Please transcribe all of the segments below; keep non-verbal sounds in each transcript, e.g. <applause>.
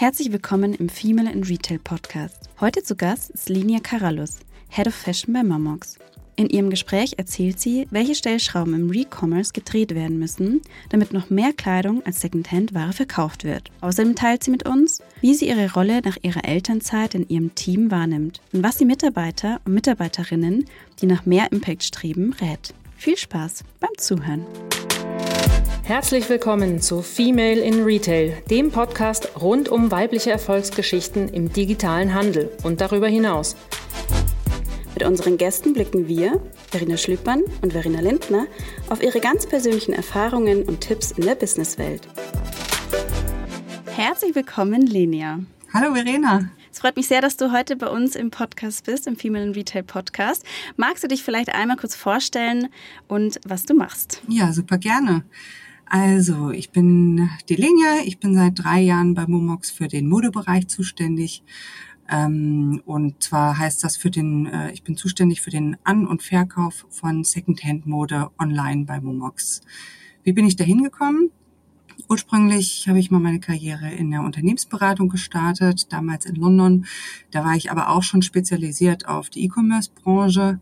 Herzlich willkommen im Female in Retail Podcast. Heute zu Gast ist Linia Karalus, Head of Fashion bei Momox. In ihrem Gespräch erzählt sie, welche Stellschrauben im Re-Commerce gedreht werden müssen, damit noch mehr Kleidung als Secondhand-Ware verkauft wird. Außerdem teilt sie mit uns, wie sie ihre Rolle nach ihrer Elternzeit in ihrem Team wahrnimmt und was sie Mitarbeiter und Mitarbeiterinnen, die nach mehr Impact streben, rät. Viel Spaß beim Zuhören. Herzlich willkommen zu Female in Retail, dem Podcast rund um weibliche Erfolgsgeschichten im digitalen Handel und darüber hinaus. Mit unseren Gästen blicken wir, Verena Schlüppern und Verena Lindner, auf ihre ganz persönlichen Erfahrungen und Tipps in der Businesswelt. Herzlich willkommen, Lenia. Hallo, Verena. Es freut mich sehr, dass du heute bei uns im Podcast bist, im Female in Retail Podcast. Magst du dich vielleicht einmal kurz vorstellen und was du machst? Ja, super gerne. Also, ich bin die. Ich bin seit drei Jahren bei Momox für den Modebereich zuständig. Ähm, und zwar heißt das für den, äh, ich bin zuständig für den An- und Verkauf von Secondhand-Mode online bei Momox. Wie bin ich da hingekommen? Ursprünglich habe ich mal meine Karriere in der Unternehmensberatung gestartet, damals in London. Da war ich aber auch schon spezialisiert auf die E-Commerce-Branche.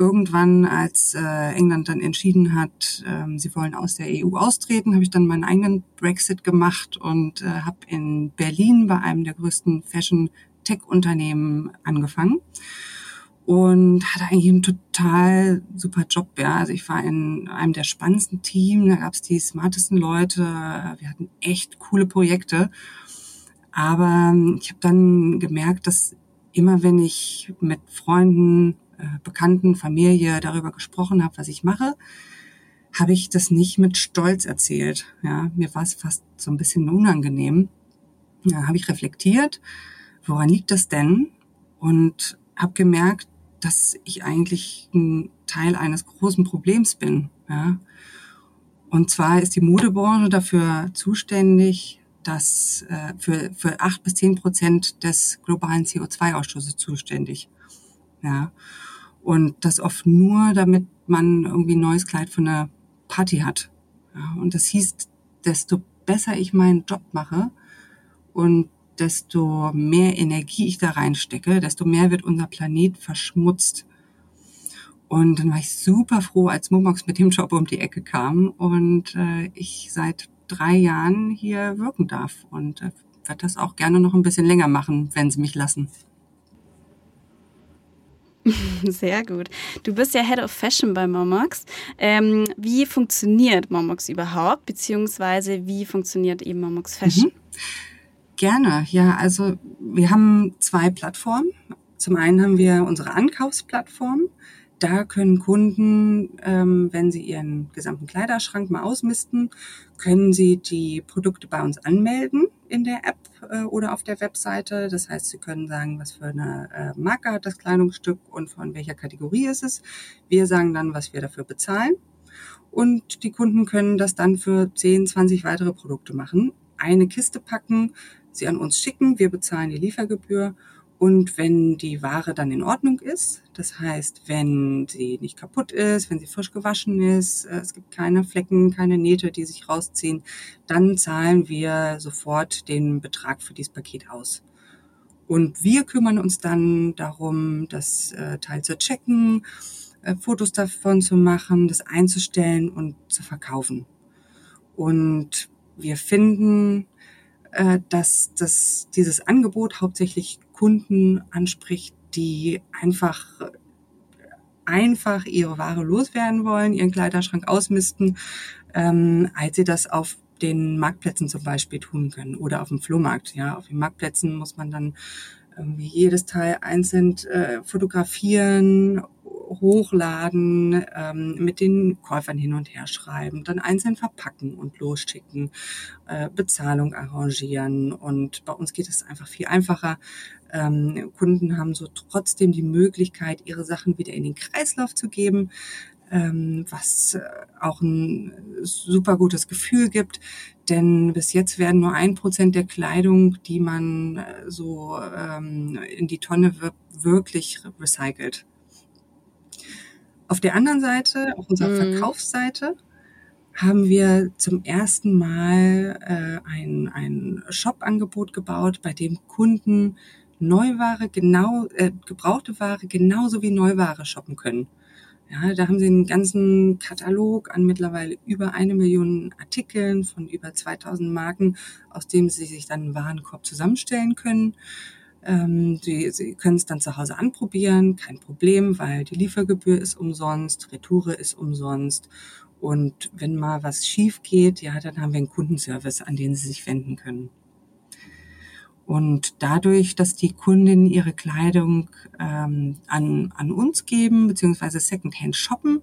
Irgendwann, als äh, England dann entschieden hat, ähm, sie wollen aus der EU austreten, habe ich dann meinen eigenen Brexit gemacht und äh, habe in Berlin bei einem der größten Fashion-Tech-Unternehmen angefangen und hatte eigentlich einen total super Job. Ja. Also ich war in einem der spannendsten Teams, da gab es die smartesten Leute, wir hatten echt coole Projekte. Aber ich habe dann gemerkt, dass immer wenn ich mit Freunden, Bekannten, Familie darüber gesprochen habe, was ich mache, habe ich das nicht mit Stolz erzählt. Ja, mir war es fast so ein bisschen unangenehm. Da habe ich reflektiert, woran liegt das denn? Und habe gemerkt, dass ich eigentlich ein Teil eines großen Problems bin. Ja? Und zwar ist die Modebranche dafür zuständig, dass äh, für, für acht bis zehn Prozent des globalen CO2-Ausstoßes zuständig. Ja. Und das oft nur, damit man irgendwie ein neues Kleid für eine Party hat. Ja. Und das hieß, desto besser ich meinen Job mache und desto mehr Energie ich da reinstecke, desto mehr wird unser Planet verschmutzt. Und dann war ich super froh, als Momox mit dem Job um die Ecke kam und äh, ich seit drei Jahren hier wirken darf und äh, werde das auch gerne noch ein bisschen länger machen, wenn sie mich lassen. <laughs> Sehr gut. Du bist ja Head of Fashion bei Momox. Ähm, wie funktioniert Momox überhaupt, beziehungsweise wie funktioniert eben Momox Fashion? Mhm. Gerne, ja. Also wir haben zwei Plattformen. Zum einen haben wir unsere Ankaufsplattform. Da können Kunden, ähm, wenn sie ihren gesamten Kleiderschrank mal ausmisten, können sie die Produkte bei uns anmelden in der App äh, oder auf der Webseite. Das heißt, sie können sagen, was für eine äh, Marke hat das Kleidungsstück und von welcher Kategorie ist es. Wir sagen dann, was wir dafür bezahlen. Und die Kunden können das dann für 10, 20 weitere Produkte machen. Eine Kiste packen, sie an uns schicken, wir bezahlen die Liefergebühr und wenn die Ware dann in Ordnung ist, das heißt, wenn sie nicht kaputt ist, wenn sie frisch gewaschen ist, äh, es gibt keine Flecken, keine Nähte, die sich rausziehen, dann zahlen wir sofort den Betrag für dieses Paket aus. Und wir kümmern uns dann darum, das äh, Teil zu checken, äh, Fotos davon zu machen, das einzustellen und zu verkaufen. Und wir finden, dass, dass dieses Angebot hauptsächlich Kunden anspricht, die einfach einfach ihre Ware loswerden wollen, ihren Kleiderschrank ausmisten, ähm, als sie das auf den Marktplätzen zum Beispiel tun können oder auf dem Flohmarkt. Ja, auf den Marktplätzen muss man dann irgendwie jedes Teil einzeln äh, fotografieren hochladen, ähm, mit den Käufern hin und her schreiben, dann einzeln verpacken und losschicken, äh, Bezahlung arrangieren. Und bei uns geht es einfach viel einfacher. Ähm, Kunden haben so trotzdem die Möglichkeit, ihre Sachen wieder in den Kreislauf zu geben ähm, was äh, auch ein super gutes Gefühl gibt. Denn bis jetzt werden nur ein Prozent der Kleidung, die man äh, so ähm, in die Tonne wirft, wirklich recycelt. Auf der anderen Seite, auf unserer mhm. Verkaufsseite, haben wir zum ersten Mal äh, ein, ein Shop-Angebot gebaut, bei dem Kunden Neuware genau, äh, gebrauchte Ware genauso wie Neuware shoppen können. Ja, da haben sie einen ganzen Katalog an mittlerweile über eine Million Artikeln von über 2000 Marken, aus dem sie sich dann einen Warenkorb zusammenstellen können. Ähm, sie, sie können es dann zu Hause anprobieren, kein Problem, weil die Liefergebühr ist umsonst, Retoure ist umsonst. Und wenn mal was schief geht, ja, dann haben wir einen Kundenservice, an den sie sich wenden können. Und dadurch, dass die Kundinnen ihre Kleidung ähm, an, an uns geben, beziehungsweise Secondhand shoppen,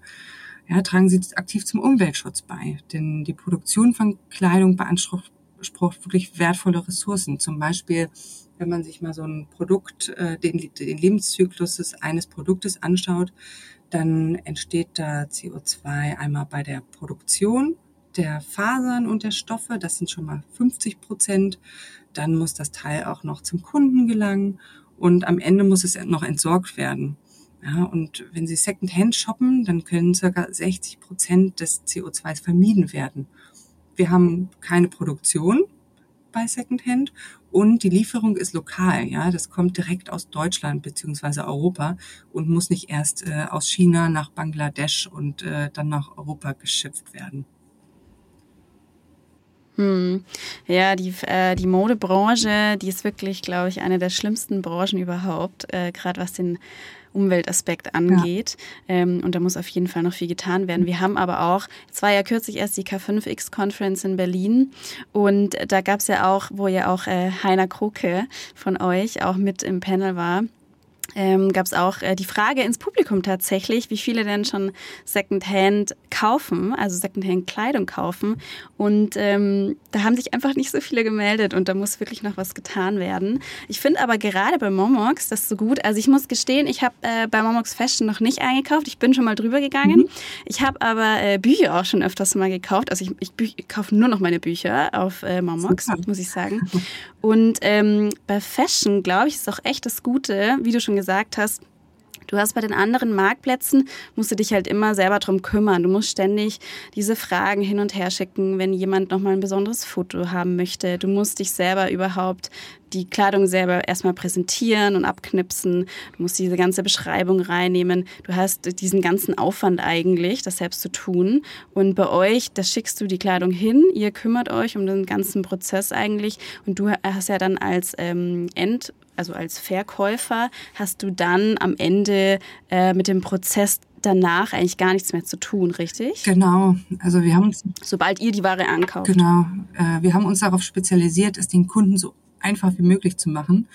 ja, tragen sie aktiv zum Umweltschutz bei. Denn die Produktion von Kleidung beansprucht wirklich wertvolle Ressourcen. Zum Beispiel, wenn man sich mal so ein Produkt, äh, den, den Lebenszyklus eines Produktes anschaut, dann entsteht da CO2 einmal bei der Produktion der Fasern und der Stoffe, das sind schon mal 50 Prozent. Dann muss das Teil auch noch zum Kunden gelangen und am Ende muss es noch entsorgt werden. Ja, und wenn Sie Secondhand shoppen, dann können circa 60 Prozent des CO2s vermieden werden. Wir haben keine Produktion bei Secondhand und die Lieferung ist lokal. Ja, das kommt direkt aus Deutschland beziehungsweise Europa und muss nicht erst äh, aus China nach Bangladesch und äh, dann nach Europa geschifft werden. Hm. Ja, die, äh, die Modebranche, die ist wirklich, glaube ich, eine der schlimmsten Branchen überhaupt, äh, gerade was den Umweltaspekt angeht. Ja. Ähm, und da muss auf jeden Fall noch viel getan werden. Wir haben aber auch, es war ja kürzlich erst die K5X-Conference in Berlin und da gab es ja auch, wo ja auch äh, Heiner Kruke von euch auch mit im Panel war ähm, gab es auch äh, die Frage ins Publikum tatsächlich, wie viele denn schon Secondhand kaufen, also Secondhand Kleidung kaufen. Und ähm, da haben sich einfach nicht so viele gemeldet und da muss wirklich noch was getan werden. Ich finde aber gerade bei Momox das so gut. Also ich muss gestehen, ich habe äh, bei Momox Fashion noch nicht eingekauft. Ich bin schon mal drüber gegangen. Mhm. Ich habe aber äh, Bücher auch schon öfters mal gekauft. Also ich, ich, ich kaufe nur noch meine Bücher auf äh, Momox, muss ich sagen. Und ähm, bei Fashion, glaube ich, ist auch echt das Gute, wie du schon gesagt hast, Du hast bei den anderen Marktplätzen, musst du dich halt immer selber drum kümmern. Du musst ständig diese Fragen hin und her schicken, wenn jemand nochmal ein besonderes Foto haben möchte. Du musst dich selber überhaupt die Kleidung selber erstmal präsentieren und abknipsen. Du musst diese ganze Beschreibung reinnehmen. Du hast diesen ganzen Aufwand eigentlich, das selbst zu tun. Und bei euch, da schickst du die Kleidung hin. Ihr kümmert euch um den ganzen Prozess eigentlich. Und du hast ja dann als ähm, End also als Verkäufer, hast du dann am Ende äh, mit dem Prozess danach eigentlich gar nichts mehr zu tun, richtig? Genau. Also wir haben uns sobald ihr die Ware ankauft. Genau. Äh, wir haben uns darauf spezialisiert, es den Kunden so einfach wie möglich zu machen.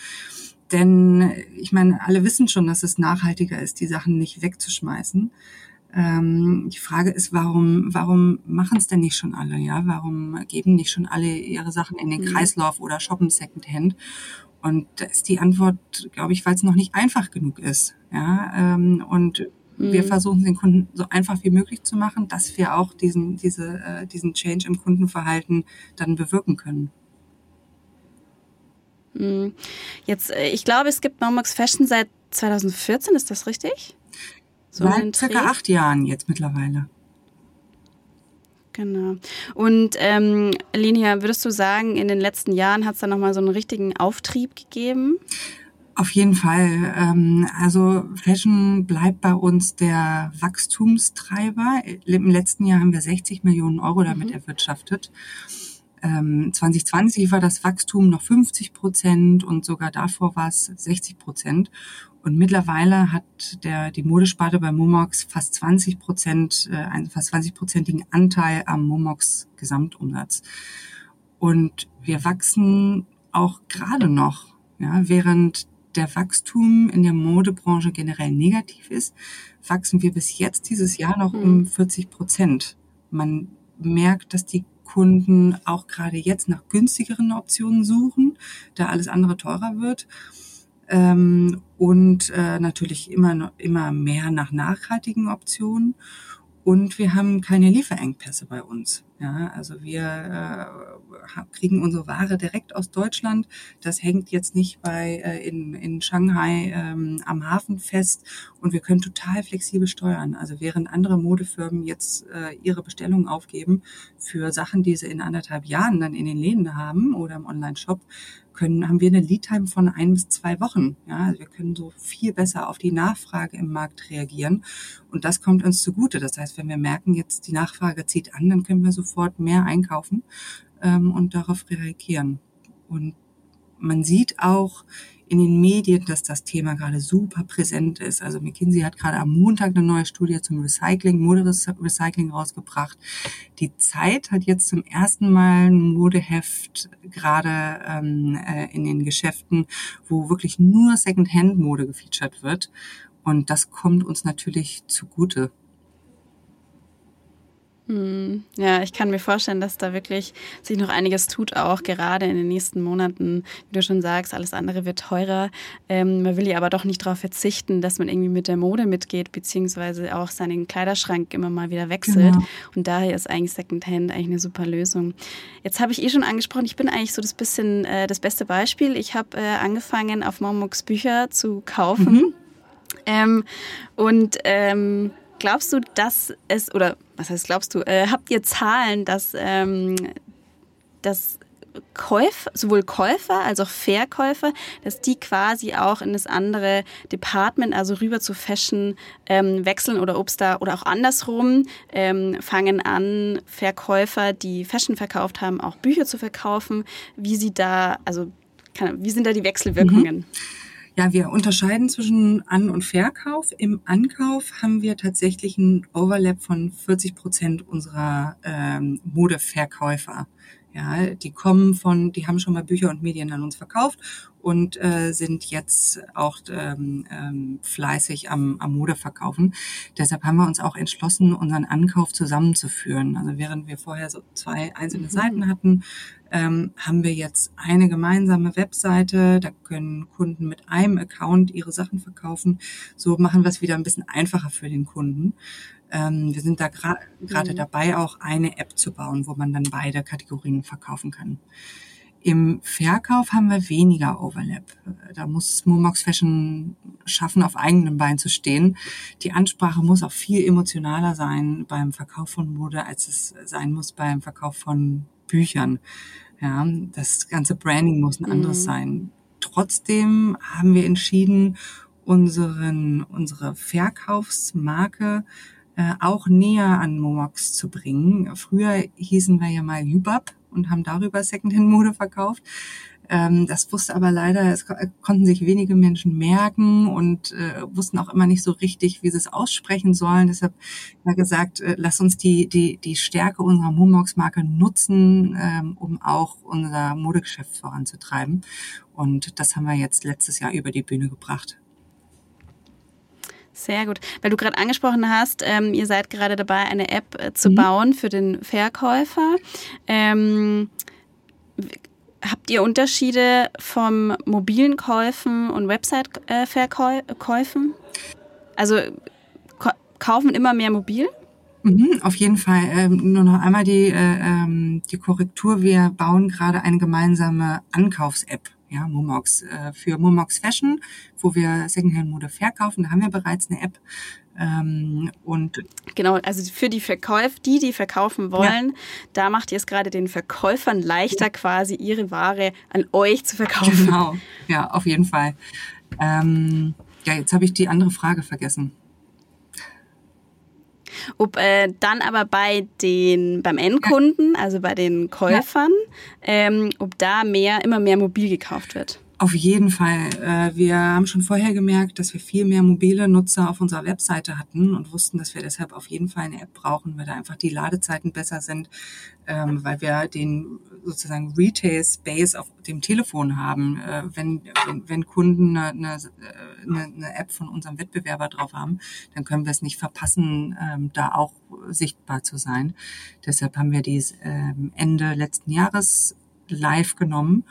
Denn ich meine, alle wissen schon, dass es nachhaltiger ist, die Sachen nicht wegzuschmeißen. Ähm, die Frage ist, warum, warum machen es denn nicht schon alle? Ja, warum geben nicht schon alle ihre Sachen in den mhm. Kreislauf oder shoppen Secondhand? Und da ist die Antwort, glaube ich, weil es noch nicht einfach genug ist. Ja, ähm, und mhm. wir versuchen den Kunden so einfach wie möglich zu machen, dass wir auch diesen, diese, äh, diesen Change im Kundenverhalten dann bewirken können. Mhm. Jetzt, äh, ich glaube, es gibt Momox Fashion seit 2014, ist das richtig? So seit circa acht Jahren jetzt mittlerweile. Genau. Und ähm, Linia, würdest du sagen, in den letzten Jahren hat es da nochmal so einen richtigen Auftrieb gegeben? Auf jeden Fall. Ähm, also Fashion bleibt bei uns der Wachstumstreiber. Im letzten Jahr haben wir 60 Millionen Euro damit mhm. erwirtschaftet. 2020 ähm, war das Wachstum noch 50 Prozent und sogar davor war es 60 Prozent. Und mittlerweile hat der, die Modesparte bei Momox fast 20 Prozent, äh, einen fast 20-prozentigen Anteil am Momox Gesamtumsatz. Und wir wachsen auch gerade noch, ja, während der Wachstum in der Modebranche generell negativ ist, wachsen wir bis jetzt dieses Jahr noch um 40 hm. Prozent. Man merkt, dass die Kunden auch gerade jetzt nach günstigeren Optionen suchen, da alles andere teurer wird ähm, und äh, natürlich immer, immer mehr nach nachhaltigen Optionen. Und wir haben keine Lieferengpässe bei uns. Ja, also wir äh, kriegen unsere Ware direkt aus Deutschland. Das hängt jetzt nicht bei äh, in, in Shanghai ähm, am Hafen fest und wir können total flexibel steuern. Also während andere Modefirmen jetzt äh, ihre Bestellungen aufgeben für Sachen, die sie in anderthalb Jahren dann in den Läden haben oder im Online-Shop, können, haben wir eine Lead-Time von ein bis zwei Wochen. Ja, also wir können so viel besser auf die Nachfrage im Markt reagieren. Und das kommt uns zugute. Das heißt, wenn wir merken, jetzt die Nachfrage zieht an, dann können wir sofort mehr einkaufen ähm, und darauf reagieren. Und man sieht auch in den Medien, dass das Thema gerade super präsent ist. Also McKinsey hat gerade am Montag eine neue Studie zum Recycling, Moderecycling rausgebracht. Die Zeit hat jetzt zum ersten Mal ein Modeheft gerade ähm, äh, in den Geschäften, wo wirklich nur Secondhand-Mode gefeatured wird. Und das kommt uns natürlich zugute. Hm, ja, ich kann mir vorstellen, dass da wirklich sich noch einiges tut, auch gerade in den nächsten Monaten. Wie du schon sagst, alles andere wird teurer. Ähm, man will ja aber doch nicht darauf verzichten, dass man irgendwie mit der Mode mitgeht, beziehungsweise auch seinen Kleiderschrank immer mal wieder wechselt. Genau. Und daher ist eigentlich Secondhand eigentlich eine super Lösung. Jetzt habe ich eh schon angesprochen, ich bin eigentlich so das bisschen äh, das beste Beispiel. Ich habe äh, angefangen, auf Momux Bücher zu kaufen. Mhm. Ähm, und ähm, glaubst du, dass es, oder was heißt glaubst du, äh, habt ihr Zahlen, dass, ähm, dass Käufer, sowohl Käufer als auch Verkäufer, dass die quasi auch in das andere Department, also rüber zu Fashion, ähm, wechseln oder ob da oder auch andersrum ähm, fangen an, Verkäufer, die Fashion verkauft haben, auch Bücher zu verkaufen. Wie sie da, also kann, wie sind da die Wechselwirkungen? Mhm. Ja, wir unterscheiden zwischen An- und Verkauf. Im Ankauf haben wir tatsächlich einen Overlap von 40 Prozent unserer ähm, Modeverkäufer. Ja, die kommen von, die haben schon mal Bücher und Medien an uns verkauft und äh, sind jetzt auch ähm, ähm, fleißig am, am Mode verkaufen. Deshalb haben wir uns auch entschlossen, unseren Ankauf zusammenzuführen. Also während wir vorher so zwei einzelne mhm. Seiten hatten, ähm, haben wir jetzt eine gemeinsame Webseite. Da können Kunden mit einem Account ihre Sachen verkaufen. So machen wir es wieder ein bisschen einfacher für den Kunden. Ähm, wir sind da gerade gra mhm. dabei, auch eine App zu bauen, wo man dann beide Kategorien verkaufen kann. Im Verkauf haben wir weniger Overlap. Da muss Momox Fashion schaffen, auf eigenem Bein zu stehen. Die Ansprache muss auch viel emotionaler sein beim Verkauf von Mode, als es sein muss beim Verkauf von Büchern. Ja, das ganze Branding muss ein anderes mhm. sein. Trotzdem haben wir entschieden, unseren, unsere Verkaufsmarke äh, auch näher an Momox zu bringen. Früher hießen wir ja mal Jubab und haben darüber Secondhand-Mode verkauft. Ähm, das wusste aber leider, es konnten sich wenige Menschen merken und äh, wussten auch immer nicht so richtig, wie sie es aussprechen sollen. Deshalb war gesagt, äh, lass uns die, die, die Stärke unserer Momox-Marke nutzen, ähm, um auch unser Modegeschäft voranzutreiben. Und das haben wir jetzt letztes Jahr über die Bühne gebracht. Sehr gut. Weil du gerade angesprochen hast, ähm, ihr seid gerade dabei, eine App äh, zu mhm. bauen für den Verkäufer. Ähm, habt ihr Unterschiede vom mobilen Käufen und Website-Verkäufen? Also kaufen immer mehr mobil? Mhm, auf jeden Fall. Ähm, nur noch einmal die, äh, ähm, die Korrektur. Wir bauen gerade eine gemeinsame Ankaufs-App ja, Momox, äh, für Momox Fashion, wo wir Secondhand-Mode verkaufen. Da haben wir bereits eine App. Ähm, und genau, also für die Verkäufer, die, die verkaufen wollen, ja. da macht ihr es gerade den Verkäufern leichter, quasi ihre Ware an euch zu verkaufen. Genau, ja, auf jeden Fall. Ähm, ja, jetzt habe ich die andere Frage vergessen. Ob äh, dann aber bei den, beim Endkunden, also bei den Käufern, ja. ähm, ob da mehr, immer mehr mobil gekauft wird. Auf jeden Fall. Äh, wir haben schon vorher gemerkt, dass wir viel mehr mobile Nutzer auf unserer Webseite hatten und wussten, dass wir deshalb auf jeden Fall eine App brauchen, weil da einfach die Ladezeiten besser sind, ähm, weil wir den sozusagen Retail Space auf dem Telefon haben. Äh, wenn, wenn, Kunden eine, eine, eine App von unserem Wettbewerber drauf haben, dann können wir es nicht verpassen, ähm, da auch sichtbar zu sein. Deshalb haben wir dies ähm, Ende letzten Jahres live genommen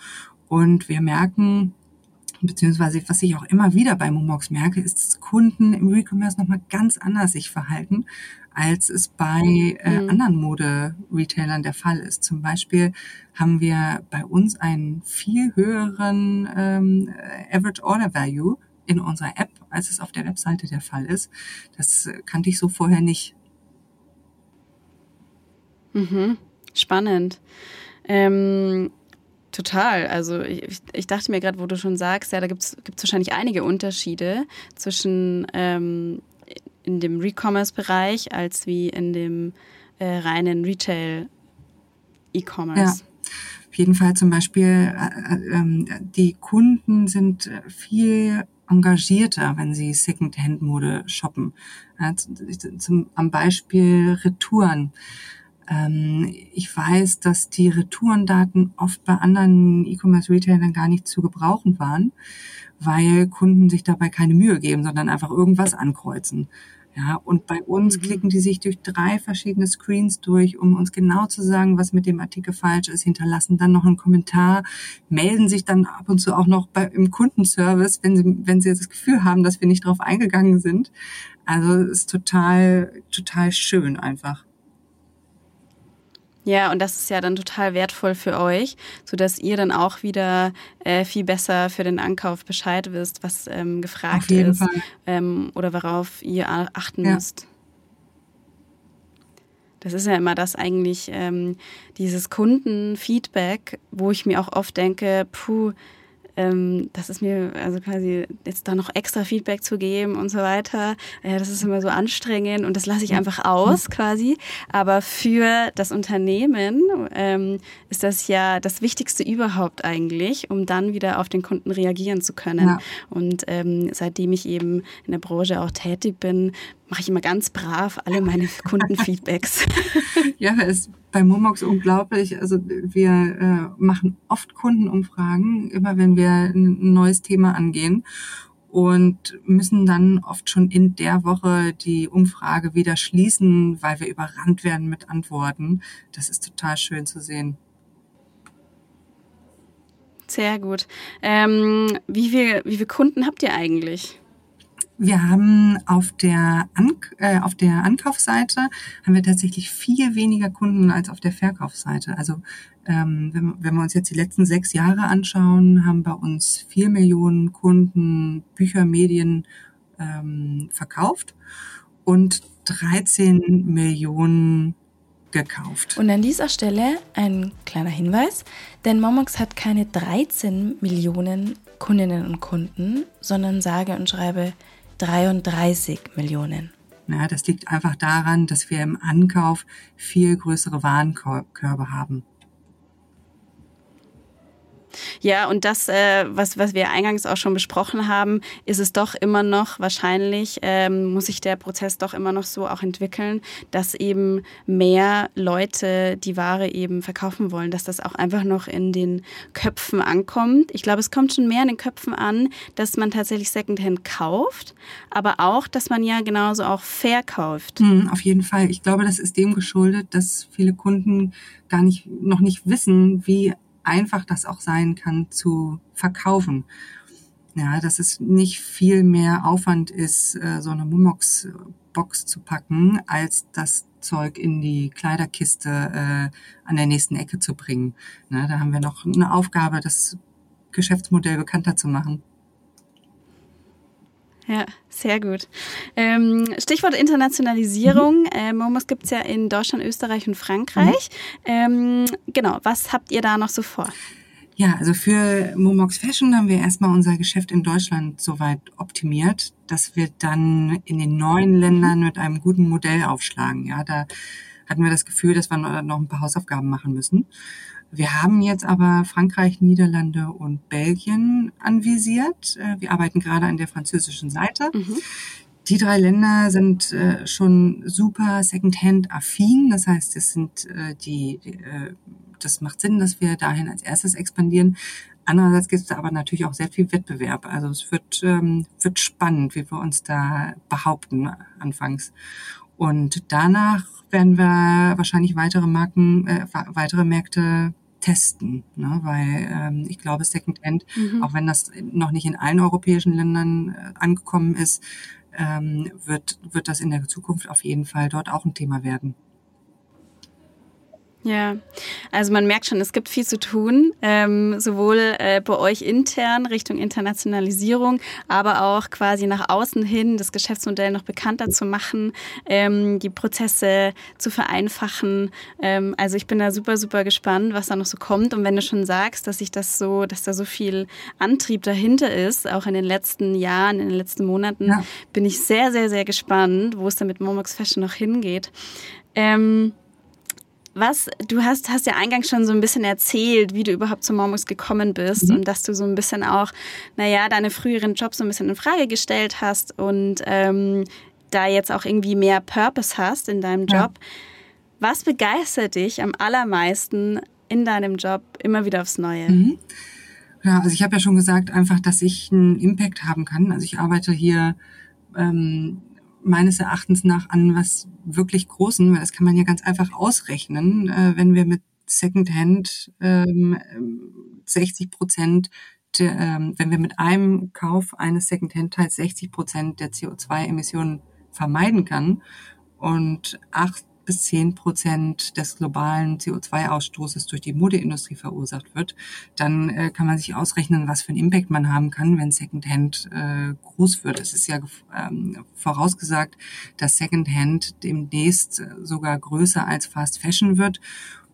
und wir merken, beziehungsweise was ich auch immer wieder bei Momox merke, ist, dass Kunden im Recommerce nochmal ganz anders sich verhalten, als es bei äh, mhm. anderen Mode-Retailern der Fall ist. Zum Beispiel haben wir bei uns einen viel höheren ähm, Average Order Value in unserer App, als es auf der Webseite der Fall ist. Das kannte ich so vorher nicht. Mhm. Spannend. Ähm, total. Also ich, ich dachte mir gerade, wo du schon sagst, ja, da gibt es wahrscheinlich einige Unterschiede zwischen ähm, in dem Recommerce-Bereich als wie in dem äh, reinen Retail-E-Commerce. Ja. Auf jeden Fall zum Beispiel, äh, äh, die Kunden sind viel engagierter, wenn sie Second-Hand-Mode shoppen. Ja, zum, am Beispiel Retouren. Ähm, ich weiß, dass die Retourendaten oft bei anderen E-Commerce-Retailern gar nicht zu gebrauchen waren, weil Kunden sich dabei keine Mühe geben, sondern einfach irgendwas ankreuzen. Ja, und bei uns mhm. klicken die sich durch drei verschiedene Screens durch, um uns genau zu sagen, was mit dem Artikel falsch ist, hinterlassen dann noch einen Kommentar, melden sich dann ab und zu auch noch bei, im Kundenservice, wenn sie, wenn sie das Gefühl haben, dass wir nicht drauf eingegangen sind. Also ist total, total schön einfach. Ja, und das ist ja dann total wertvoll für euch, so dass ihr dann auch wieder äh, viel besser für den Ankauf Bescheid wisst, was ähm, gefragt ist ähm, oder worauf ihr achten ja. müsst. Das ist ja immer das eigentlich, ähm, dieses Kundenfeedback, wo ich mir auch oft denke, puh, ähm, das ist mir also quasi jetzt da noch extra Feedback zu geben und so weiter. Ja, das ist immer so anstrengend und das lasse ich einfach aus quasi. Aber für das Unternehmen ähm, ist das ja das Wichtigste überhaupt eigentlich, um dann wieder auf den Kunden reagieren zu können. Ja. Und ähm, seitdem ich eben in der Branche auch tätig bin, mache ich immer ganz brav alle meine <laughs> Kundenfeedbacks. ja, es bei Momox unglaublich. Also wir äh, machen oft Kundenumfragen, immer wenn wir ein neues Thema angehen und müssen dann oft schon in der Woche die Umfrage wieder schließen, weil wir überrannt werden mit Antworten. Das ist total schön zu sehen. Sehr gut. Ähm, wie, viel, wie viele Kunden habt ihr eigentlich? Wir haben auf der, An äh, auf der Ankaufsseite haben wir tatsächlich viel weniger Kunden als auf der Verkaufsseite. Also ähm, wenn, wenn wir uns jetzt die letzten sechs Jahre anschauen, haben bei uns vier Millionen Kunden Bücher, Medien ähm, verkauft und 13 Millionen gekauft. Und an dieser Stelle ein kleiner Hinweis, denn Momox hat keine 13 Millionen Kundinnen und Kunden, sondern sage und schreibe 33 Millionen. Ja, das liegt einfach daran, dass wir im Ankauf viel größere Warenkörbe haben. Ja, und das, äh, was, was wir eingangs auch schon besprochen haben, ist es doch immer noch wahrscheinlich, ähm, muss sich der Prozess doch immer noch so auch entwickeln, dass eben mehr Leute die Ware eben verkaufen wollen, dass das auch einfach noch in den Köpfen ankommt. Ich glaube, es kommt schon mehr in den Köpfen an, dass man tatsächlich Secondhand kauft, aber auch, dass man ja genauso auch verkauft. Hm, auf jeden Fall. Ich glaube, das ist dem geschuldet, dass viele Kunden gar nicht, noch nicht wissen, wie einfach das auch sein kann zu verkaufen. Ja, dass es nicht viel mehr Aufwand ist, äh, so eine Mumox-Box zu packen, als das Zeug in die Kleiderkiste äh, an der nächsten Ecke zu bringen. Na, da haben wir noch eine Aufgabe, das Geschäftsmodell bekannter zu machen. Ja, sehr gut. Ähm, Stichwort Internationalisierung. Mhm. Äh, Momos gibt es ja in Deutschland, Österreich und Frankreich. Mhm. Ähm, genau, was habt ihr da noch so vor? Ja, also für Momox Fashion haben wir erstmal unser Geschäft in Deutschland soweit optimiert, dass wir dann in den neuen Ländern mit einem guten Modell aufschlagen. Ja, da hatten wir das Gefühl, dass wir noch ein paar Hausaufgaben machen müssen. Wir haben jetzt aber Frankreich, Niederlande und Belgien anvisiert. Äh, wir arbeiten gerade an der französischen Seite. Mhm. Die drei Länder sind äh, schon super Secondhand-affin. Das heißt, es sind äh, die, das macht Sinn, dass wir dahin als erstes expandieren. Andererseits gibt es aber natürlich auch sehr viel Wettbewerb. Also es wird, ähm, wird spannend, wie wir uns da behaupten anfangs. Und danach werden wir wahrscheinlich weitere Marken, äh, weitere Märkte testen, ne? weil ähm, ich glaube, Secondhand, mhm. auch wenn das noch nicht in allen europäischen Ländern äh, angekommen ist, ähm, wird, wird das in der Zukunft auf jeden Fall dort auch ein Thema werden. Ja, also man merkt schon, es gibt viel zu tun, ähm, sowohl äh, bei euch intern Richtung Internationalisierung, aber auch quasi nach außen hin das Geschäftsmodell noch bekannter zu machen, ähm, die Prozesse zu vereinfachen. Ähm, also ich bin da super, super gespannt, was da noch so kommt. Und wenn du schon sagst, dass sich das so, dass da so viel Antrieb dahinter ist, auch in den letzten Jahren, in den letzten Monaten, ja. bin ich sehr, sehr, sehr gespannt, wo es da mit Momox Fashion noch hingeht. Ähm, was, du hast, hast ja eingangs schon so ein bisschen erzählt, wie du überhaupt zu Mormux gekommen bist mhm. und dass du so ein bisschen auch, naja, deine früheren Jobs so ein bisschen in Frage gestellt hast und ähm, da jetzt auch irgendwie mehr Purpose hast in deinem Job. Ja. Was begeistert dich am allermeisten in deinem Job immer wieder aufs Neue? Mhm. Ja, also ich habe ja schon gesagt, einfach, dass ich einen Impact haben kann. Also ich arbeite hier ähm, meines Erachtens nach an was wirklich Großen, weil das kann man ja ganz einfach ausrechnen, äh, wenn wir mit Secondhand ähm, 60 Prozent, ähm, wenn wir mit einem Kauf eines Secondhand-Teils 60 Prozent der CO2-Emissionen vermeiden kann und acht bis zehn Prozent des globalen CO2-Ausstoßes durch die Modeindustrie verursacht wird, dann äh, kann man sich ausrechnen, was für einen Impact man haben kann, wenn Secondhand äh, groß wird. Es ist ja ähm, vorausgesagt, dass Secondhand demnächst äh, sogar größer als Fast Fashion wird.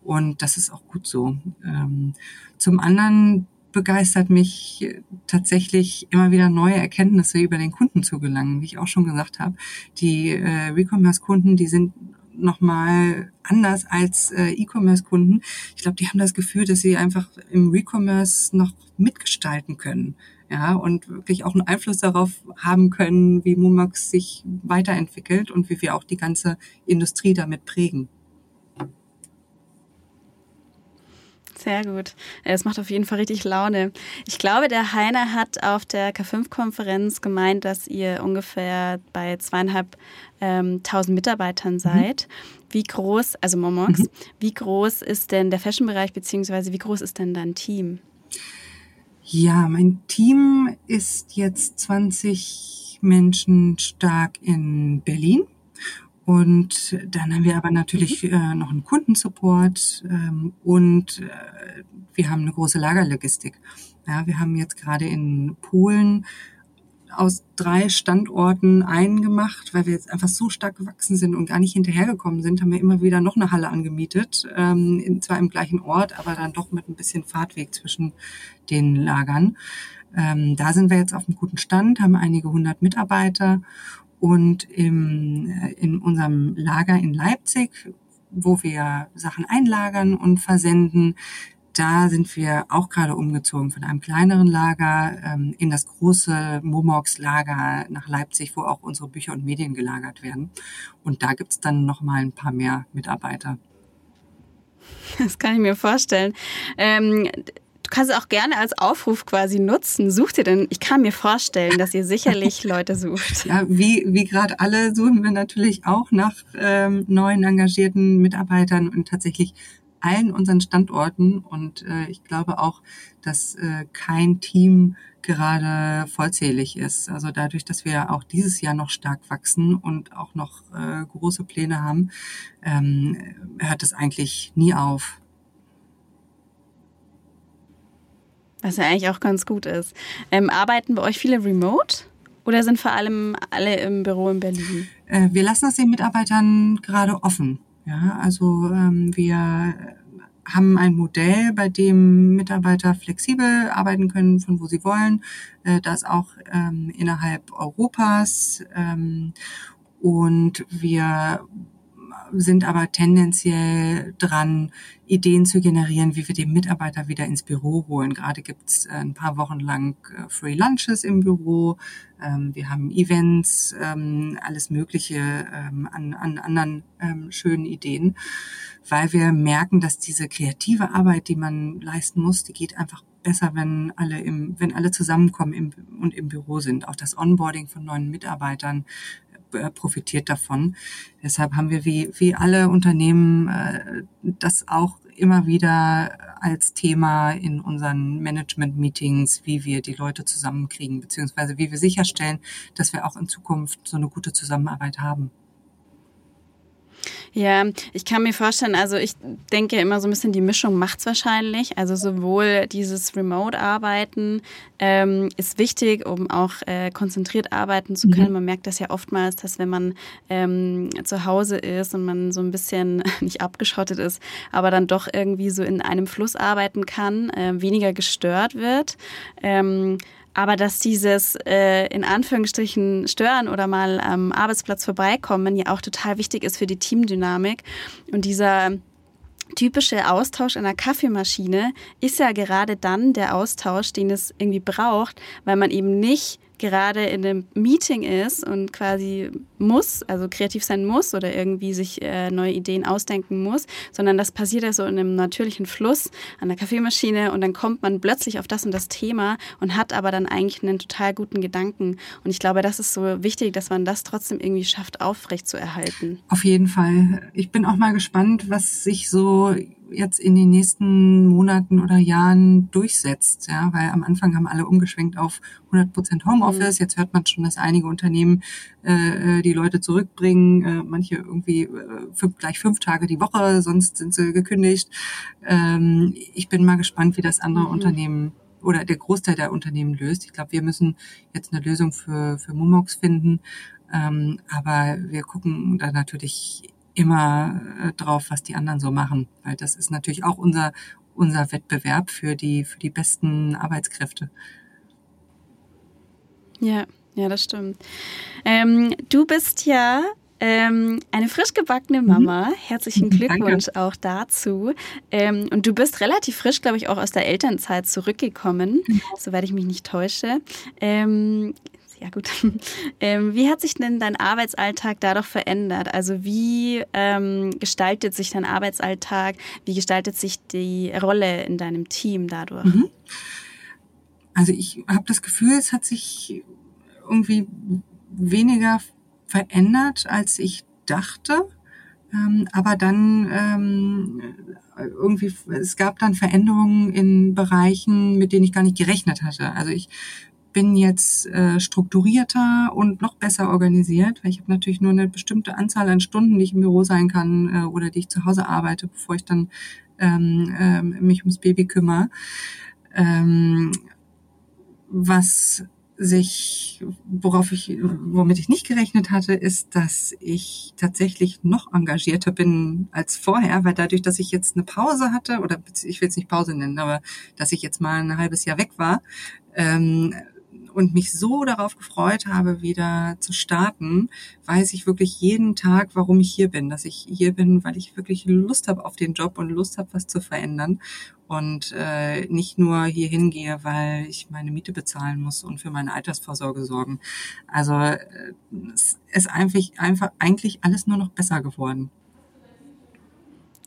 Und das ist auch gut so. Ähm, zum anderen begeistert mich tatsächlich immer wieder neue Erkenntnisse über den Kunden zu gelangen, wie ich auch schon gesagt habe. Die äh, Recommerce-Kunden, die sind nochmal anders als äh, E-Commerce-Kunden. Ich glaube, die haben das Gefühl, dass sie einfach im Recommerce noch mitgestalten können. Ja, und wirklich auch einen Einfluss darauf haben können, wie Mumax sich weiterentwickelt und wie wir auch die ganze Industrie damit prägen. Sehr gut. Es macht auf jeden Fall richtig Laune. Ich glaube, der Heiner hat auf der K5-Konferenz gemeint, dass ihr ungefähr bei zweieinhalb ähm, tausend Mitarbeitern mhm. seid. Mhm. Wie groß, also Momox, mhm. wie groß ist denn der Fashion-Bereich, beziehungsweise wie groß ist denn dein Team? Ja, mein Team ist jetzt 20 Menschen stark in Berlin. Und dann haben wir aber natürlich mhm. äh, noch einen Kundensupport ähm, und äh, wir haben eine große Lagerlogistik. Ja, wir haben jetzt gerade in Polen aus drei Standorten eingemacht, weil wir jetzt einfach so stark gewachsen sind und gar nicht hinterhergekommen sind, haben wir immer wieder noch eine Halle angemietet, ähm, in, zwar im gleichen Ort, aber dann doch mit ein bisschen Fahrtweg zwischen den Lagern. Ähm, da sind wir jetzt auf einem guten Stand, haben einige hundert Mitarbeiter und im, äh, in unserem Lager in Leipzig, wo wir Sachen einlagern und versenden, da sind wir auch gerade umgezogen von einem kleineren Lager ähm, in das große Momox-Lager nach Leipzig, wo auch unsere Bücher und Medien gelagert werden. Und da gibt's dann noch mal ein paar mehr Mitarbeiter. Das kann ich mir vorstellen. Ähm, Du kannst es auch gerne als Aufruf quasi nutzen. Sucht ihr denn, ich kann mir vorstellen, dass ihr sicherlich <laughs> Leute sucht. Ja, wie, wie gerade alle suchen wir natürlich auch nach ähm, neuen engagierten Mitarbeitern und tatsächlich allen unseren Standorten. Und äh, ich glaube auch, dass äh, kein Team gerade vollzählig ist. Also dadurch, dass wir auch dieses Jahr noch stark wachsen und auch noch äh, große Pläne haben, ähm, hört es eigentlich nie auf. Was ja eigentlich auch ganz gut ist. Ähm, arbeiten bei euch viele remote oder sind vor allem alle im Büro in Berlin? Äh, wir lassen das den Mitarbeitern gerade offen. Ja, also ähm, wir haben ein Modell, bei dem Mitarbeiter flexibel arbeiten können, von wo sie wollen. Äh, das auch ähm, innerhalb Europas. Ähm, und wir sind aber tendenziell dran, Ideen zu generieren, wie wir die Mitarbeiter wieder ins Büro holen. Gerade gibt's äh, ein paar Wochen lang äh, Free Lunches im Büro. Ähm, wir haben Events, ähm, alles Mögliche ähm, an, an anderen schönen Ideen, weil wir merken, dass diese kreative Arbeit, die man leisten muss, die geht einfach besser, wenn alle im, wenn alle zusammenkommen im, und im Büro sind. Auch das Onboarding von neuen Mitarbeitern profitiert davon. Deshalb haben wir wie, wie alle Unternehmen äh, das auch immer wieder als Thema in unseren Management-Meetings, wie wir die Leute zusammenkriegen, beziehungsweise wie wir sicherstellen, dass wir auch in Zukunft so eine gute Zusammenarbeit haben. Ja, ich kann mir vorstellen, also ich denke immer so ein bisschen, die Mischung macht's wahrscheinlich. Also sowohl dieses Remote-Arbeiten ähm, ist wichtig, um auch äh, konzentriert arbeiten zu können. Mhm. Man merkt das ja oftmals, dass wenn man ähm, zu Hause ist und man so ein bisschen <laughs> nicht abgeschottet ist, aber dann doch irgendwie so in einem Fluss arbeiten kann, äh, weniger gestört wird. Ähm, aber dass dieses äh, in Anführungsstrichen stören oder mal am Arbeitsplatz vorbeikommen ja auch total wichtig ist für die Teamdynamik. Und dieser typische Austausch in einer Kaffeemaschine ist ja gerade dann der Austausch, den es irgendwie braucht, weil man eben nicht gerade in einem Meeting ist und quasi muss, also kreativ sein muss oder irgendwie sich äh, neue Ideen ausdenken muss, sondern das passiert ja so in einem natürlichen Fluss an der Kaffeemaschine und dann kommt man plötzlich auf das und das Thema und hat aber dann eigentlich einen total guten Gedanken. Und ich glaube, das ist so wichtig, dass man das trotzdem irgendwie schafft, aufrecht zu erhalten. Auf jeden Fall. Ich bin auch mal gespannt, was sich so jetzt in den nächsten Monaten oder Jahren durchsetzt, ja, weil am Anfang haben alle umgeschwenkt auf 100 Prozent Homeoffice. Mhm. Jetzt hört man schon, dass einige Unternehmen äh, äh, die Leute zurückbringen, äh, manche irgendwie äh, fünf, gleich fünf Tage die Woche, sonst sind sie gekündigt. Ähm, ich bin mal gespannt, wie das andere mhm. Unternehmen oder der Großteil der Unternehmen löst. Ich glaube, wir müssen jetzt eine Lösung für, für Momox finden. Ähm, aber wir gucken da natürlich immer äh, drauf, was die anderen so machen, weil das ist natürlich auch unser unser Wettbewerb für die für die besten Arbeitskräfte. Ja, ja, das stimmt. Ähm, du bist ja ähm, eine frisch gebackene Mama. Mhm. Herzlichen Glückwunsch Danke. auch dazu. Ähm, und du bist relativ frisch, glaube ich, auch aus der Elternzeit zurückgekommen, mhm. soweit ich mich nicht täusche. Ähm, ja gut. <laughs> Ähm, wie hat sich denn dein Arbeitsalltag dadurch verändert? Also wie ähm, gestaltet sich dein Arbeitsalltag? Wie gestaltet sich die Rolle in deinem Team dadurch? Mhm. Also ich habe das Gefühl, es hat sich irgendwie weniger verändert, als ich dachte. Ähm, aber dann ähm, irgendwie, es gab dann Veränderungen in Bereichen, mit denen ich gar nicht gerechnet hatte. Also ich bin jetzt äh, strukturierter und noch besser organisiert, weil ich habe natürlich nur eine bestimmte Anzahl an Stunden, die ich im Büro sein kann äh, oder die ich zu Hause arbeite, bevor ich dann ähm, ähm, mich ums Baby kümmere. Ähm, was sich, worauf ich, womit ich nicht gerechnet hatte, ist, dass ich tatsächlich noch engagierter bin als vorher, weil dadurch, dass ich jetzt eine Pause hatte, oder ich will es nicht Pause nennen, aber dass ich jetzt mal ein halbes Jahr weg war, ähm, und mich so darauf gefreut habe, wieder zu starten, weiß ich wirklich jeden Tag, warum ich hier bin. Dass ich hier bin, weil ich wirklich Lust habe auf den Job und Lust habe, was zu verändern und äh, nicht nur hier hingehe, weil ich meine Miete bezahlen muss und für meine Altersvorsorge sorgen. Also äh, es ist einfach, einfach eigentlich alles nur noch besser geworden.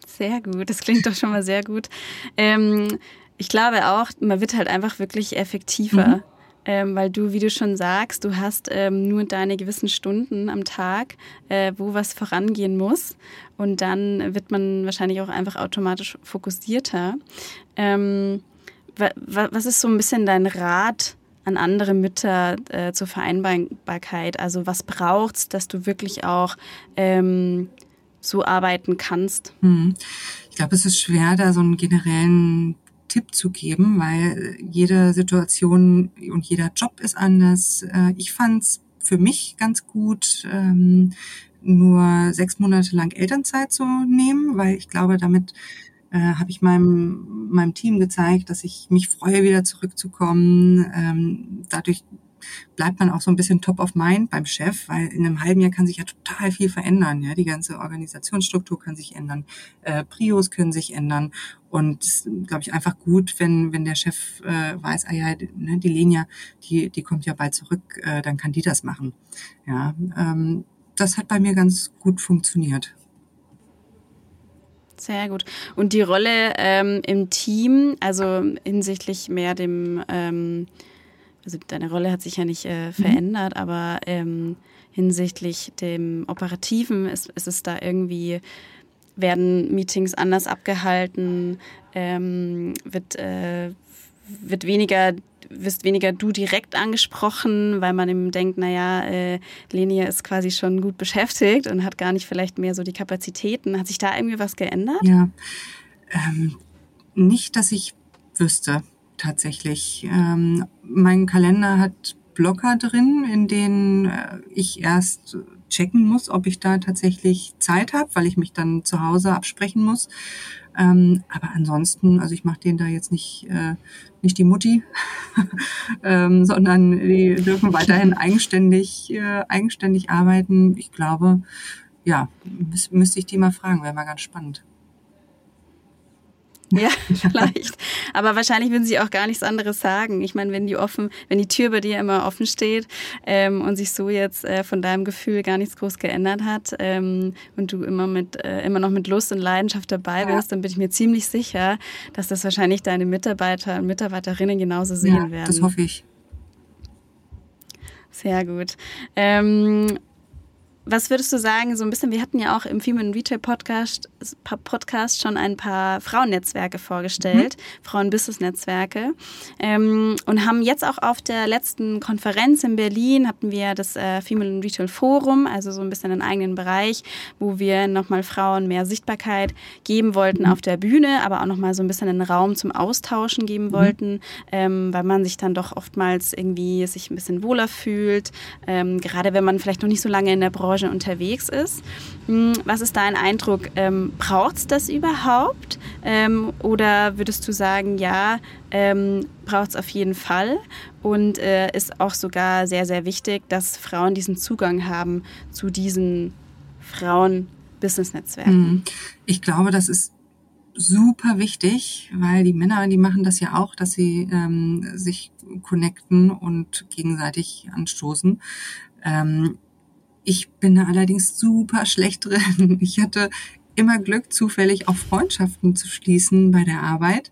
Sehr gut, das klingt doch schon mal sehr gut. Ähm, ich glaube auch, man wird halt einfach wirklich effektiver. Mhm ähm, weil du, wie du schon sagst, du hast ähm, nur deine gewissen Stunden am Tag, äh, wo was vorangehen muss. Und dann wird man wahrscheinlich auch einfach automatisch fokussierter. Ähm, wa was ist so ein bisschen dein Rat an andere Mütter äh, zur Vereinbarkeit? Also was braucht's, dass du wirklich auch ähm, so arbeiten kannst? Hm. Ich glaube, es ist schwer, da so einen generellen Tipp zu geben, weil jede Situation und jeder Job ist anders. Äh, ich fand's für mich ganz gut, ähm, nur sechs Monate lang Elternzeit zu nehmen, weil ich glaube, damit äh, habe ich meinem, meinem Team gezeigt, dass ich mich freue, wieder zurückzukommen. Ähm, dadurch bleibt man auch so ein bisschen top of mind beim Chef, weil in einem halben Jahr kann sich ja total viel verändern. Ja, die ganze Organisationsstruktur kann sich ändern, äh, Prios können sich ändern und glaube ich einfach gut, wenn wenn der Chef äh, weiß, ah ja, ne, die Lenia, die die kommt ja bald zurück, äh, dann kann die das machen. Ja, ähm, das hat bei mir ganz gut funktioniert. Sehr gut. Und die Rolle ähm, im Team, also hinsichtlich mehr dem ähm, also deine Rolle hat sich ja nicht äh, mhm. verändert, mhm. aber ähm, hinsichtlich dem Operativen ist, ist es da irgendwie werden Meetings anders abgehalten? Ähm, wird, äh, wird weniger wirst weniger du direkt angesprochen, weil man eben denkt, naja, äh, Lenia ist quasi schon gut beschäftigt und hat gar nicht vielleicht mehr so die Kapazitäten. Hat sich da irgendwie was geändert? Ja, ähm, nicht, dass ich wüsste tatsächlich. Ähm, mein Kalender hat Blocker drin, in denen äh, ich erst checken muss, ob ich da tatsächlich Zeit habe, weil ich mich dann zu Hause absprechen muss. Ähm, aber ansonsten, also ich mache denen da jetzt nicht, äh, nicht die Mutti, <laughs> ähm, sondern die dürfen weiterhin eigenständig, äh, eigenständig arbeiten. Ich glaube, ja, müsste ich die mal fragen, wäre mal ganz spannend. <laughs> Ja, vielleicht. Aber wahrscheinlich würden sie auch gar nichts anderes sagen. Ich meine, wenn die offen, wenn die Tür bei dir immer offen steht ähm, und sich so jetzt äh, von deinem Gefühl gar nichts groß geändert hat ähm, und du immer mit äh, immer noch mit Lust und Leidenschaft dabei bist, ja. dann bin ich mir ziemlich sicher, dass das wahrscheinlich deine Mitarbeiter und Mitarbeiterinnen genauso sehen ja, werden. Das hoffe ich. Sehr gut. Ähm, was würdest du sagen, so ein bisschen, wir hatten ja auch im Female Retail Podcast, Podcast schon ein paar Frauennetzwerke vorgestellt, mhm. Frauen-Business-Netzwerke ähm, und haben jetzt auch auf der letzten Konferenz in Berlin hatten wir das äh, Female Retail Forum, also so ein bisschen einen eigenen Bereich, wo wir nochmal Frauen mehr Sichtbarkeit geben wollten mhm. auf der Bühne, aber auch nochmal so ein bisschen einen Raum zum Austauschen geben mhm. wollten, ähm, weil man sich dann doch oftmals irgendwie sich ein bisschen wohler fühlt, ähm, gerade wenn man vielleicht noch nicht so lange in der Branche Branche unterwegs ist. Hm, was ist dein Eindruck? Ähm, Braucht es das überhaupt? Ähm, oder würdest du sagen, ja, ähm, braucht es auf jeden Fall und äh, ist auch sogar sehr, sehr wichtig, dass Frauen diesen Zugang haben zu diesen Frauen-Business-Netzwerken? Mhm. Ich glaube, das ist super wichtig, weil die Männer, die machen das ja auch, dass sie ähm, sich connecten und gegenseitig anstoßen. Ähm, ich bin da allerdings super schlecht drin. <laughs> Ich hatte immer Glück, zufällig auch Freundschaften zu schließen bei der Arbeit.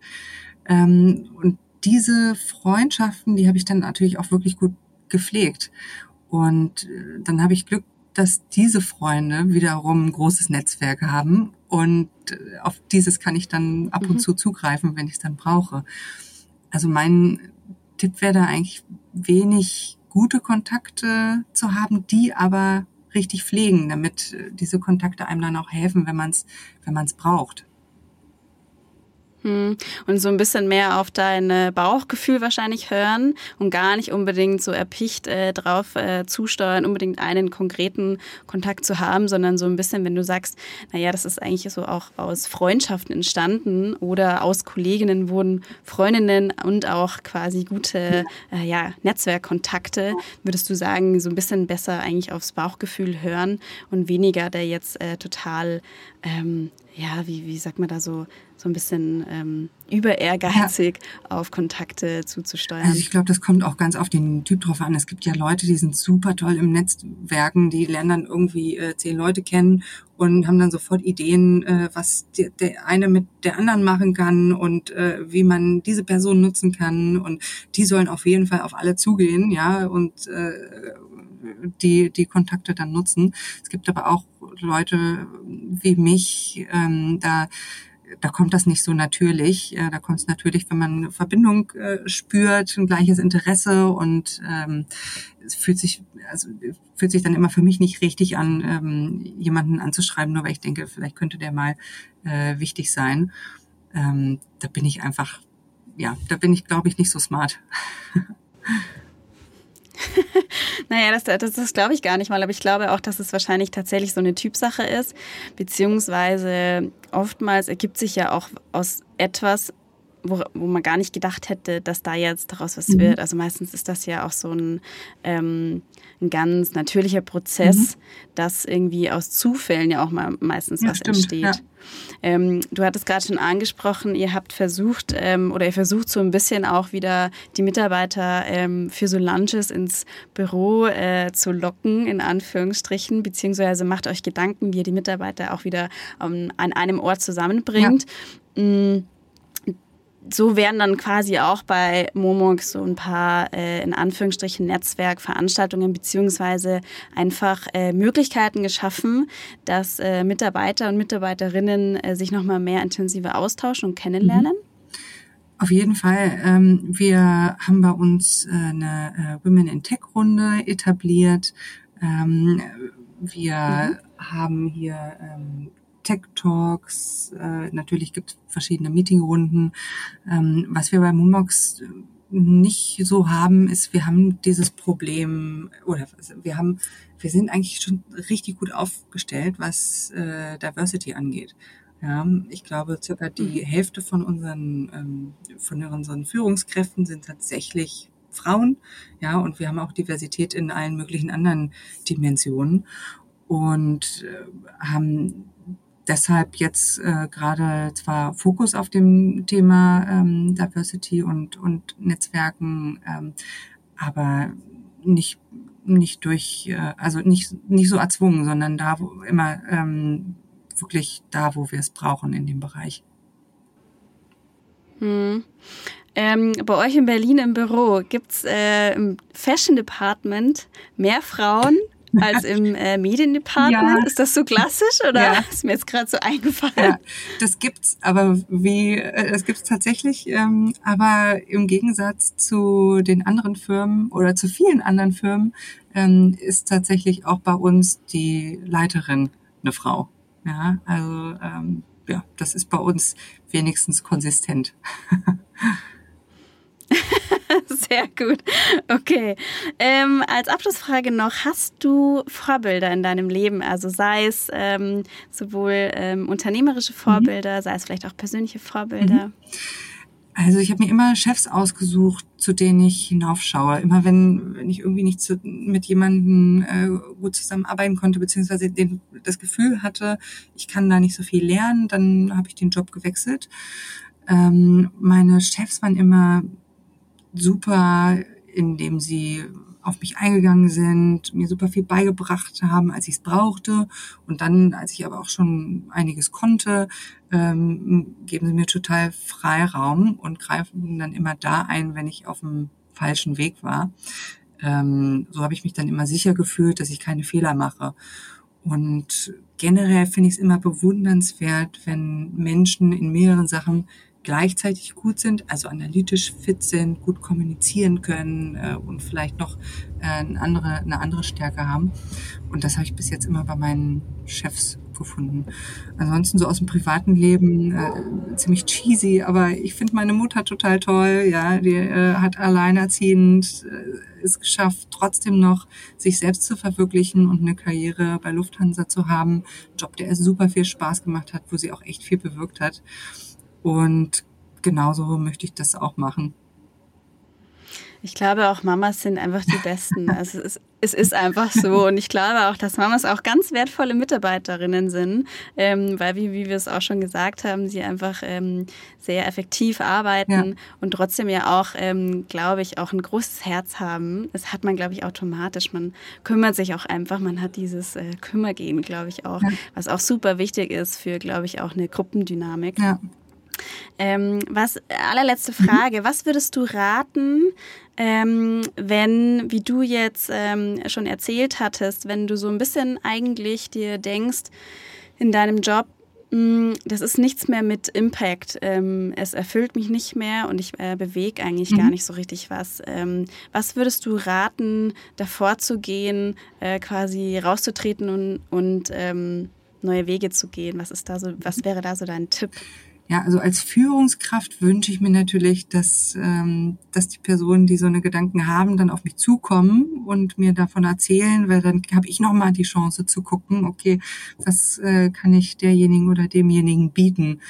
Ähm, und diese Freundschaften, die habe ich dann natürlich auch wirklich gut gepflegt. Und äh, dann habe ich Glück, dass diese Freunde wiederum ein großes Netzwerk haben. Und äh, auf dieses kann ich dann ab und mhm. zu zugreifen, wenn ich es dann brauche. Also mein Tipp wäre da eigentlich wenig gute Kontakte zu haben, die aber richtig pflegen, damit diese Kontakte einem dann auch helfen, wenn man es wenn man's braucht. Hm. Und so ein bisschen mehr auf dein Bauchgefühl wahrscheinlich hören und gar nicht unbedingt so erpicht äh, drauf äh, zusteuern, unbedingt einen konkreten Kontakt zu haben, sondern so ein bisschen, wenn du sagst, naja, das ist eigentlich so auch aus Freundschaften entstanden oder aus Kolleginnen wurden Freundinnen und auch quasi gute äh, ja, Netzwerkkontakte, würdest du sagen, so ein bisschen besser eigentlich aufs Bauchgefühl hören und weniger der jetzt äh, total, ähm, ja, wie, wie sagt man da so, so ein bisschen ähm, über ehrgeizig ja. auf Kontakte zuzusteuern. Also ich glaube, das kommt auch ganz auf den Typ drauf an. Es gibt ja Leute, die sind super toll im Netzwerken, die lernen dann irgendwie äh, zehn Leute kennen und haben dann sofort Ideen, äh, was die, der eine mit der anderen machen kann und äh, wie man diese Person nutzen kann. Und die sollen auf jeden Fall auf alle zugehen, ja, und äh, die, die Kontakte dann nutzen. Es gibt aber auch Leute wie mich, ähm, da da kommt das nicht so natürlich. Äh, da kommt es natürlich, wenn man eine Verbindung äh, spürt, ein gleiches Interesse und ähm, es fühlt sich, also fühlt sich dann immer für mich nicht richtig an, ähm, jemanden anzuschreiben, nur weil ich denke, vielleicht könnte der mal äh, wichtig sein. Ähm, da bin ich einfach, ja, da bin ich, glaube ich, nicht so smart. <laughs> <laughs> naja, das, das, das glaube ich gar nicht mal, aber ich glaube auch, dass es wahrscheinlich tatsächlich so eine Typsache ist, beziehungsweise oftmals ergibt sich ja auch aus etwas wo, wo man gar nicht gedacht hätte, dass da jetzt daraus was mhm. wird. Also meistens ist das ja auch so ein, ähm, ein ganz natürlicher Prozess, mhm. dass irgendwie aus Zufällen ja auch mal meistens ja, was stimmt, entsteht. Ja. Ähm, du hattest gerade schon angesprochen, ihr habt versucht ähm, oder ihr versucht so ein bisschen auch wieder die Mitarbeiter ähm, für so Lunches ins Büro äh, zu locken, in Anführungsstrichen, beziehungsweise macht euch Gedanken, wie ihr die Mitarbeiter auch wieder an einem Ort zusammenbringt. Ja. Mm so werden dann quasi auch bei Momox so ein paar äh, in Anführungsstrichen Netzwerkveranstaltungen beziehungsweise einfach äh, Möglichkeiten geschaffen, dass äh, Mitarbeiter und Mitarbeiterinnen äh, sich nochmal mehr intensiver austauschen und kennenlernen. Mhm. Auf jeden Fall. Ähm, wir haben bei uns äh, eine äh, Women in Tech Runde etabliert. Ähm, wir mhm. haben hier ähm, Tech Talks, äh, natürlich gibt es verschiedene Meetingrunden. Ähm, was wir bei Moonbox nicht so haben, ist, wir haben dieses Problem oder wir haben, wir sind eigentlich schon richtig gut aufgestellt, was äh, Diversity angeht. Ja, ich glaube, circa die mhm. Hälfte von unseren, ähm, von unseren Führungskräften sind tatsächlich Frauen. Ja, und wir haben auch Diversität in allen möglichen anderen Dimensionen und äh, haben deshalb jetzt äh, gerade zwar Fokus auf dem Thema ähm, Diversity und, und Netzwerken, ähm, aber nicht nicht durch, äh, also nicht nicht so erzwungen, sondern da wo immer ähm, wirklich da, wo wir es brauchen in dem Bereich. Hm. Ähm, bei euch in Berlin im Büro gibt's äh, im Fashion Department mehr Frauen als im äh, Mediendepartment. Ja. Ist das so klassisch oder ja. ist mir jetzt gerade so eingefallen? Ja, das gibt's, aber wie äh, das gibt's tatsächlich, ähm, aber im Gegensatz zu den anderen Firmen oder zu vielen anderen Firmen ähm, ist tatsächlich auch bei uns die Leiterin eine Frau. Ja, also ähm, ja, das ist bei uns wenigstens konsistent. <laughs> <laughs> Sehr gut. Okay. Ähm, als Abschlussfrage noch, hast du Vorbilder in deinem Leben? Also sei es ähm, sowohl ähm, unternehmerische mhm. Vorbilder, mhm. sei es vielleicht auch persönliche Vorbilder? Mhm. Also ich habe mir immer Chefs ausgesucht, zu denen ich hinaufschaue. Immer wenn, wenn ich irgendwie nicht zu, mit jemandem äh, gut zusammenarbeiten konnte, beziehungsweise den, das Gefühl hatte, ich kann da nicht so viel lernen, dann habe ich den Job gewechselt. Ähm, meine Chefs waren immer super, indem sie auf mich eingegangen sind, mir super viel beigebracht haben, als ich es brauchte. Und dann, als ich aber auch schon einiges konnte, ähm, geben sie mir total Freiraum und greifen dann immer da ein, wenn ich auf dem falschen Weg war. Ähm, so habe ich mich dann immer sicher gefühlt, dass ich keine Fehler mache. Und generell finde ich es immer bewundernswert, wenn Menschen in mehreren Sachen gleichzeitig gut sind, also analytisch fit sind, gut kommunizieren können äh, und vielleicht noch äh, eine, andere, eine andere Stärke haben. Und das habe ich bis jetzt immer bei meinen Chefs gefunden. Ansonsten so aus dem privaten Leben äh, ziemlich cheesy, aber ich finde meine Mutter total toll. Ja, die äh, hat alleinerziehend äh, es geschafft, trotzdem noch sich selbst zu verwirklichen und eine Karriere bei Lufthansa zu haben. Job, der super viel Spaß gemacht hat, wo sie auch echt viel bewirkt hat. Und genauso möchte ich das auch machen. Ich glaube auch Mamas sind einfach die Besten. <laughs> Also es, es ist einfach so. Und ich glaube auch, dass Mamas auch ganz wertvolle Mitarbeiterinnen sind, ähm, weil, wie, wie wir es auch schon gesagt haben, sie einfach ähm, sehr effektiv arbeiten ja. und trotzdem ja auch, ähm, glaube ich, auch ein großes Herz haben. Das hat man, glaube ich, automatisch. Man kümmert sich auch einfach. Man hat dieses äh, Kümmergehen, glaube ich, auch, ja. was auch super wichtig ist für, glaube ich, auch eine Gruppendynamik. Ja. Ähm, was allerletzte Frage: Was würdest du raten, ähm, wenn, wie du jetzt ähm, schon erzählt hattest, wenn du so ein bisschen eigentlich dir denkst in deinem Job, mh, hm, das ist nichts mehr mit Impact. Ähm, es erfüllt mich nicht mehr und ich äh, bewege eigentlich mhm. gar nicht so richtig was. Ähm, was würdest du raten, davor zu gehen, äh, quasi rauszutreten und, und ähm, neue Wege zu gehen? Was ist da so, was wäre da so dein Tipp? Ja, also als Führungskraft wünsche ich mir natürlich, dass, ähm, dass die Personen, die so eine Gedanken haben, dann auf mich zukommen und mir davon erzählen, weil dann habe ich nochmal die Chance zu gucken, okay, was äh, kann ich derjenigen oder demjenigen bieten.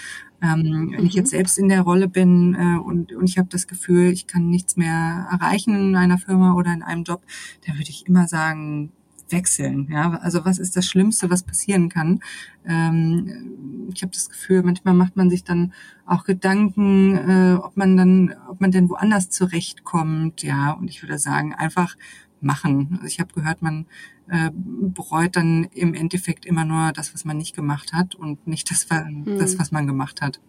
Ähm, wenn ich jetzt mhm. selbst in der Rolle bin äh, und, und ich habe das Gefühl, ich kann nichts mehr erreichen in einer Firma oder in einem Job, dann würde ich immer sagen, wechseln. Ja, also was ist das Schlimmste, was passieren kann? Ähm, ich habe das Gefühl, manchmal macht man sich dann auch Gedanken, äh, ob man dann, ob man denn woanders zurechtkommt. Ja, und ich würde sagen, einfach machen. Also ich habe gehört, man äh, bereut dann im Endeffekt immer nur das, was man nicht gemacht hat und nicht das, das hm. was man gemacht hat.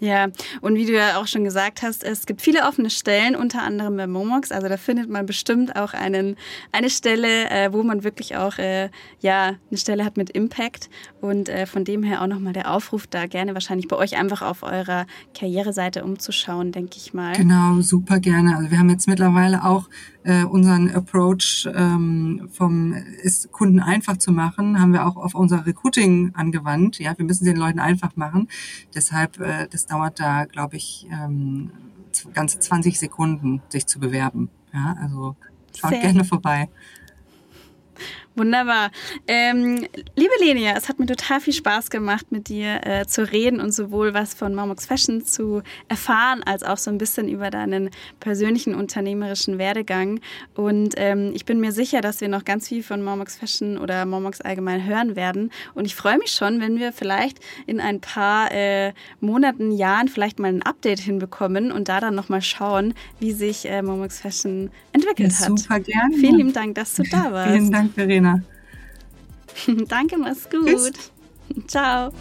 Ja, und wie du ja auch schon gesagt hast, es gibt viele offene Stellen, unter anderem bei Momox. Also da findet man bestimmt auch einen, eine Stelle, äh, wo man wirklich auch äh, ja eine Stelle hat mit Impact. Und äh, von dem her auch nochmal der Aufruf, da gerne wahrscheinlich bei euch einfach auf eurer Karriereseite umzuschauen, denke ich mal. Genau, super gerne. Also wir haben jetzt mittlerweile auch äh, unseren Approach ähm, vom ist Kunden einfach zu machen, haben wir auch auf unser Recruiting angewandt. Ja, wir müssen den Leuten einfach machen. Deshalb, äh, das dauert da, glaube ich, ähm, ganze 20 Sekunden, sich zu bewerben. Ja, also schaut Sehr gerne vorbei. Wunderbar. Ähm, liebe Lenia, es hat mir total viel Spaß gemacht, mit dir äh, zu reden und sowohl was von Marmox Fashion zu erfahren, als auch so ein bisschen über deinen persönlichen unternehmerischen Werdegang. Und ähm, ich bin mir sicher, dass wir noch ganz viel von Marmox Fashion oder Marmox allgemein hören werden. Und ich freue mich schon, wenn wir vielleicht in ein paar äh, Monaten, Jahren vielleicht mal ein Update hinbekommen und da dann nochmal schauen, wie sich äh, Marmox Fashion entwickelt ja, hat. Super gerne. Vielen lieben Dank, dass du da warst. Vielen Dank, Verena. <laughs> Danke, mach's gut. Tschüss. Ciao.